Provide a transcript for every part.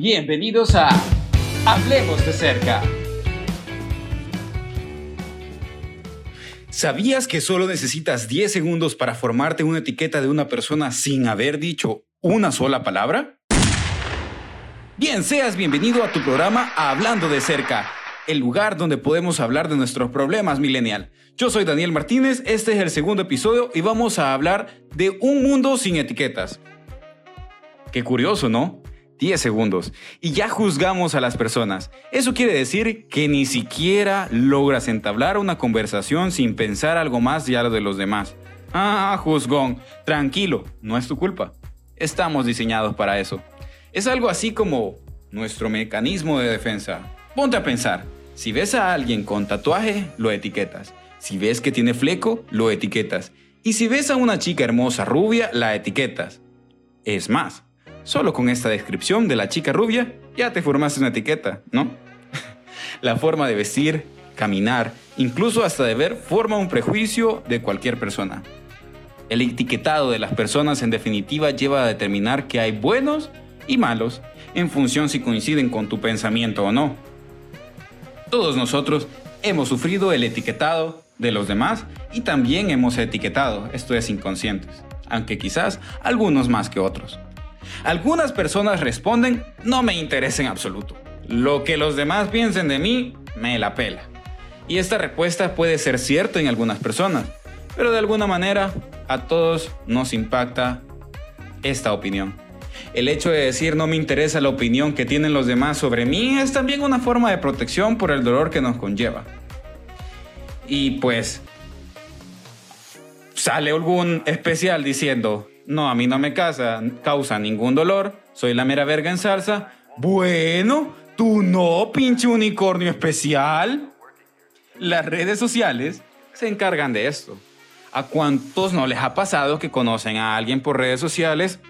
Bienvenidos a Hablemos de cerca. ¿Sabías que solo necesitas 10 segundos para formarte una etiqueta de una persona sin haber dicho una sola palabra? Bien, seas bienvenido a tu programa Hablando de cerca, el lugar donde podemos hablar de nuestros problemas millennial. Yo soy Daniel Martínez, este es el segundo episodio y vamos a hablar de un mundo sin etiquetas. Qué curioso, ¿no? 10 segundos y ya juzgamos a las personas. Eso quiere decir que ni siquiera logras entablar una conversación sin pensar algo más lo de los demás. Ah, juzgón, tranquilo, no es tu culpa. Estamos diseñados para eso. Es algo así como nuestro mecanismo de defensa. Ponte a pensar, si ves a alguien con tatuaje, lo etiquetas. Si ves que tiene fleco, lo etiquetas. Y si ves a una chica hermosa rubia, la etiquetas. Es más, Solo con esta descripción de la chica rubia ya te formaste una etiqueta, ¿no? la forma de vestir, caminar, incluso hasta de ver forma un prejuicio de cualquier persona. El etiquetado de las personas en definitiva lleva a determinar que hay buenos y malos en función si coinciden con tu pensamiento o no. Todos nosotros hemos sufrido el etiquetado de los demás y también hemos etiquetado, esto es inconscientes, aunque quizás algunos más que otros. Algunas personas responden, no me interesa en absoluto. Lo que los demás piensen de mí, me la pela. Y esta respuesta puede ser cierta en algunas personas, pero de alguna manera a todos nos impacta esta opinión. El hecho de decir no me interesa la opinión que tienen los demás sobre mí es también una forma de protección por el dolor que nos conlleva. Y pues sale algún especial diciendo, no, a mí no me causa, causa ningún dolor, soy la mera verga en salsa. Bueno, tú no, pinche unicornio especial. Las redes sociales se encargan de esto. ¿A cuántos no les ha pasado que conocen a alguien por redes sociales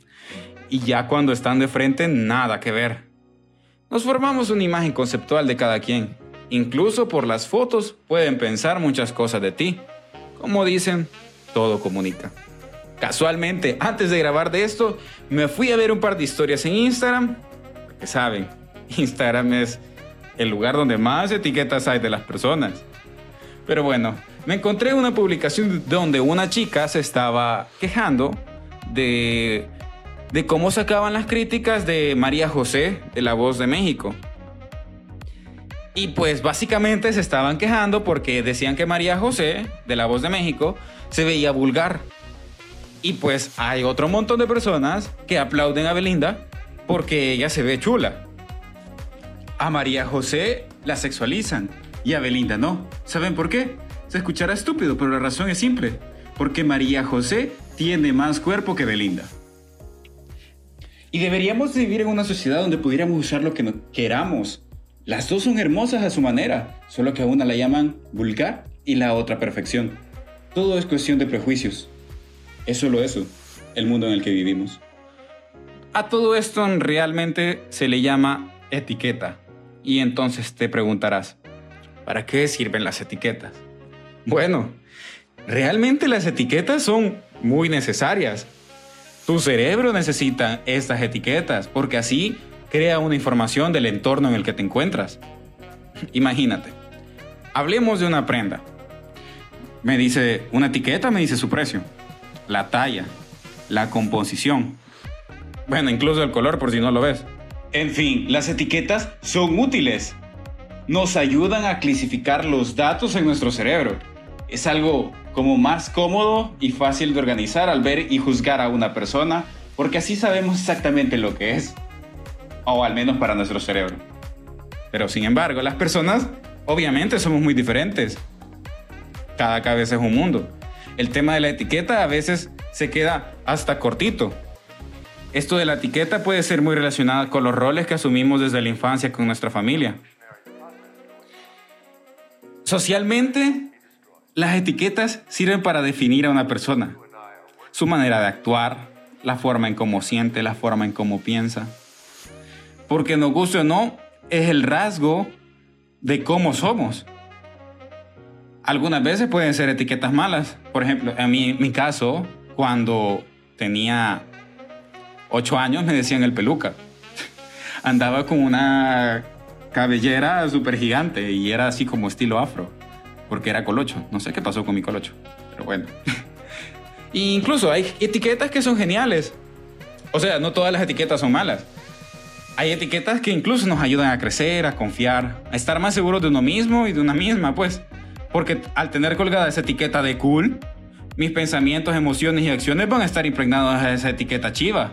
y ya cuando están de frente nada que ver? Nos formamos una imagen conceptual de cada quien. Incluso por las fotos pueden pensar muchas cosas de ti. Como dicen, todo comunica. Casualmente, antes de grabar de esto, me fui a ver un par de historias en Instagram. Porque saben, Instagram es el lugar donde más etiquetas hay de las personas. Pero bueno, me encontré una publicación donde una chica se estaba quejando de, de cómo sacaban las críticas de María José de La Voz de México. Y pues básicamente se estaban quejando porque decían que María José de La Voz de México se veía vulgar y pues hay otro montón de personas que aplauden a Belinda porque ella se ve chula. A María José la sexualizan y a Belinda no. ¿Saben por qué? Se escuchará estúpido, pero la razón es simple. Porque María José tiene más cuerpo que Belinda. Y deberíamos vivir en una sociedad donde pudiéramos usar lo que queramos. Las dos son hermosas a su manera, solo que a una la llaman vulgar y la otra perfección. Todo es cuestión de prejuicios. Es solo eso, el mundo en el que vivimos. A todo esto realmente se le llama etiqueta. Y entonces te preguntarás, ¿para qué sirven las etiquetas? Bueno, realmente las etiquetas son muy necesarias. Tu cerebro necesita estas etiquetas porque así crea una información del entorno en el que te encuentras. Imagínate, hablemos de una prenda. Me dice, una etiqueta me dice su precio la talla, la composición. Bueno, incluso el color por si no lo ves. En fin, las etiquetas son útiles. Nos ayudan a clasificar los datos en nuestro cerebro. Es algo como más cómodo y fácil de organizar al ver y juzgar a una persona, porque así sabemos exactamente lo que es. O al menos para nuestro cerebro. Pero sin embargo, las personas obviamente somos muy diferentes. Cada cabeza es un mundo el tema de la etiqueta a veces se queda hasta cortito. Esto de la etiqueta puede ser muy relacionado con los roles que asumimos desde la infancia con nuestra familia. Socialmente, las etiquetas sirven para definir a una persona, su manera de actuar, la forma en cómo siente, la forma en cómo piensa. Porque nos guste o no, es el rasgo de cómo somos. Algunas veces pueden ser etiquetas malas. Por ejemplo, en mi, mi caso, cuando tenía 8 años me decían el peluca. andaba con una cabellera súper gigante y era así como estilo afro, porque era colocho. No sé qué pasó con mi colocho, pero bueno. e incluso hay etiquetas que son geniales. O sea, no todas las etiquetas son malas. Hay etiquetas que incluso nos ayudan a crecer, a confiar, a estar más seguros de uno mismo y de una misma, pues. Porque al tener colgada esa etiqueta de cool, mis pensamientos, emociones y acciones van a estar impregnados de esa etiqueta chiva.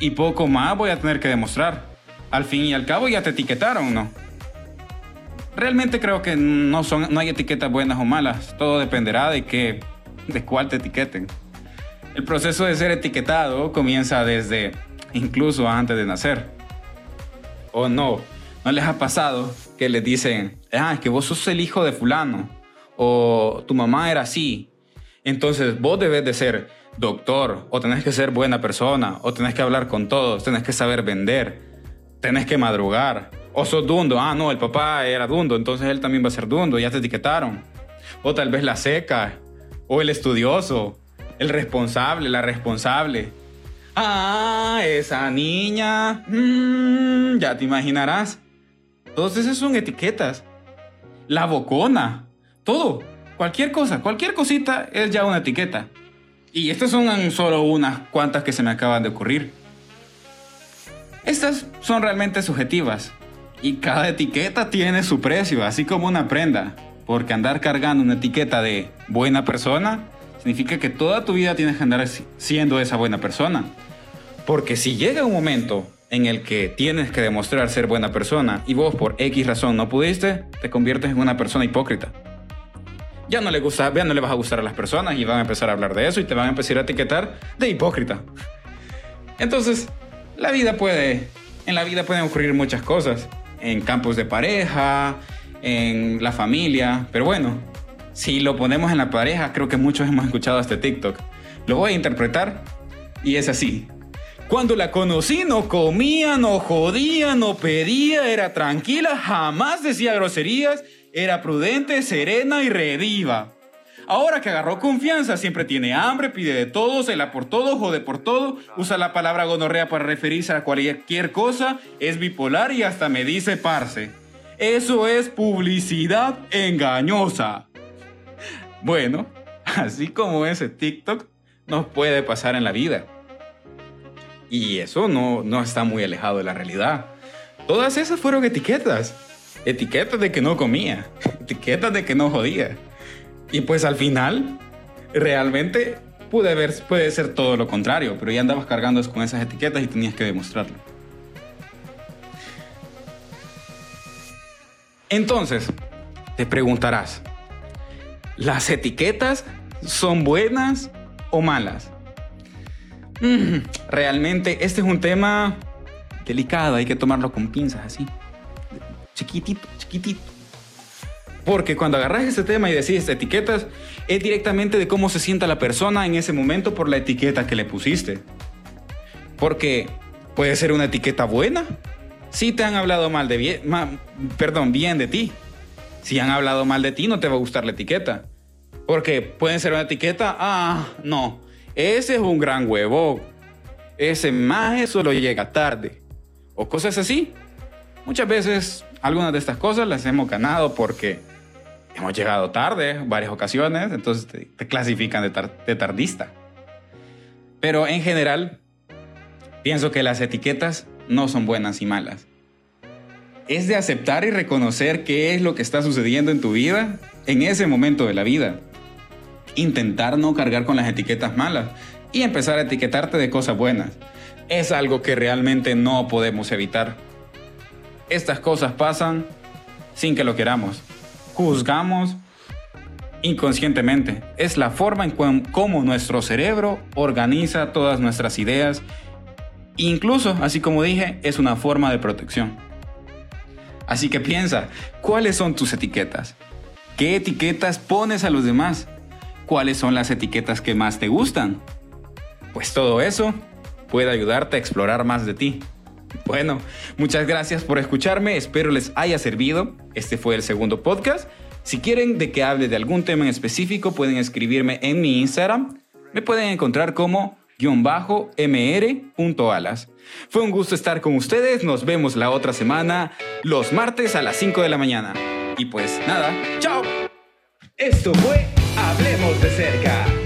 Y poco más voy a tener que demostrar. Al fin y al cabo ya te etiquetaron, ¿no? Realmente creo que no, son, no hay etiquetas buenas o malas. Todo dependerá de, qué, de cuál te etiqueten. El proceso de ser etiquetado comienza desde incluso antes de nacer. ¿O no? ¿No les ha pasado que les dicen, ah, es que vos sos el hijo de fulano? O tu mamá era así. Entonces vos debes de ser doctor, o tenés que ser buena persona, o tenés que hablar con todos, tenés que saber vender, tenés que madrugar. O sos dundo, ah, no, el papá era dundo, entonces él también va a ser dundo, ya te etiquetaron. O tal vez la seca, o el estudioso, el responsable, la responsable. Ah, esa niña. Mm, ya te imaginarás. Todos esos son etiquetas. La bocona. Todo. Cualquier cosa, cualquier cosita es ya una etiqueta. Y estas son solo unas cuantas que se me acaban de ocurrir. Estas son realmente subjetivas. Y cada etiqueta tiene su precio, así como una prenda. Porque andar cargando una etiqueta de buena persona significa que toda tu vida tienes que andar siendo esa buena persona. Porque si llega un momento en el que tienes que demostrar ser buena persona y vos por X razón no pudiste, te conviertes en una persona hipócrita. Ya no le gusta, ya no le vas a gustar a las personas y van a empezar a hablar de eso y te van a empezar a etiquetar de hipócrita. Entonces, la vida puede, en la vida pueden ocurrir muchas cosas, en campos de pareja, en la familia, pero bueno, si lo ponemos en la pareja, creo que muchos hemos escuchado este TikTok. Lo voy a interpretar y es así. Cuando la conocí no comía, no jodía, no pedía, era tranquila, jamás decía groserías, era prudente, serena y rediva. Ahora que agarró confianza, siempre tiene hambre, pide de todo, se la por todo, jode por todo, usa la palabra gonorrea para referirse a cualquier cosa, es bipolar y hasta me dice parce. Eso es publicidad engañosa. Bueno, así como ese TikTok nos puede pasar en la vida. Y eso no, no está muy alejado de la realidad. Todas esas fueron etiquetas. Etiquetas de que no comía. Etiquetas de que no jodía. Y pues al final, realmente puede, ver, puede ser todo lo contrario, pero ya andabas cargando con esas etiquetas y tenías que demostrarlo. Entonces, te preguntarás, ¿las etiquetas son buenas o malas? Mm, realmente este es un tema delicado, hay que tomarlo con pinzas así. Chiquitito, chiquitito. Porque cuando agarras ese tema y decís etiquetas, es directamente de cómo se sienta la persona en ese momento por la etiqueta que le pusiste. Porque puede ser una etiqueta buena. Si te han hablado mal de bien, perdón, bien de ti. Si han hablado mal de ti, no te va a gustar la etiqueta. Porque puede ser una etiqueta, ah, no, ese es un gran huevo. Ese más solo llega tarde. O cosas así. Muchas veces algunas de estas cosas las hemos ganado porque hemos llegado tarde varias ocasiones, entonces te, clasifican de, de tardista. Pero en general, pienso que las etiquetas no son buenas y malas. Es de aceptar y reconocer qué es lo que está sucediendo en tu vida en ese momento de la vida intentar no cargar con las etiquetas malas y empezar a etiquetarte de cosas buenas. Es algo que realmente no podemos evitar. Estas cosas pasan sin que lo queramos. Juzgamos inconscientemente. Es la forma en cómo nuestro cerebro organiza todas nuestras ideas. Incluso, así como dije, es una forma de protección. Así que piensa, ¿cuáles son tus etiquetas? ¿Qué etiquetas pones a los demás? cuáles son las etiquetas que más te gustan. Pues todo eso puede ayudarte a explorar más de ti. Bueno, muchas gracias por escucharme, espero les haya servido. Este fue el segundo podcast. Si quieren de que hable de algún tema en específico, pueden escribirme en mi Instagram. Me pueden encontrar como guion bajo mr.alas. Fue un gusto estar con ustedes, nos vemos la otra semana, los martes a las 5 de la mañana. Y pues nada, chao. Esto fue Hablemos de cerca.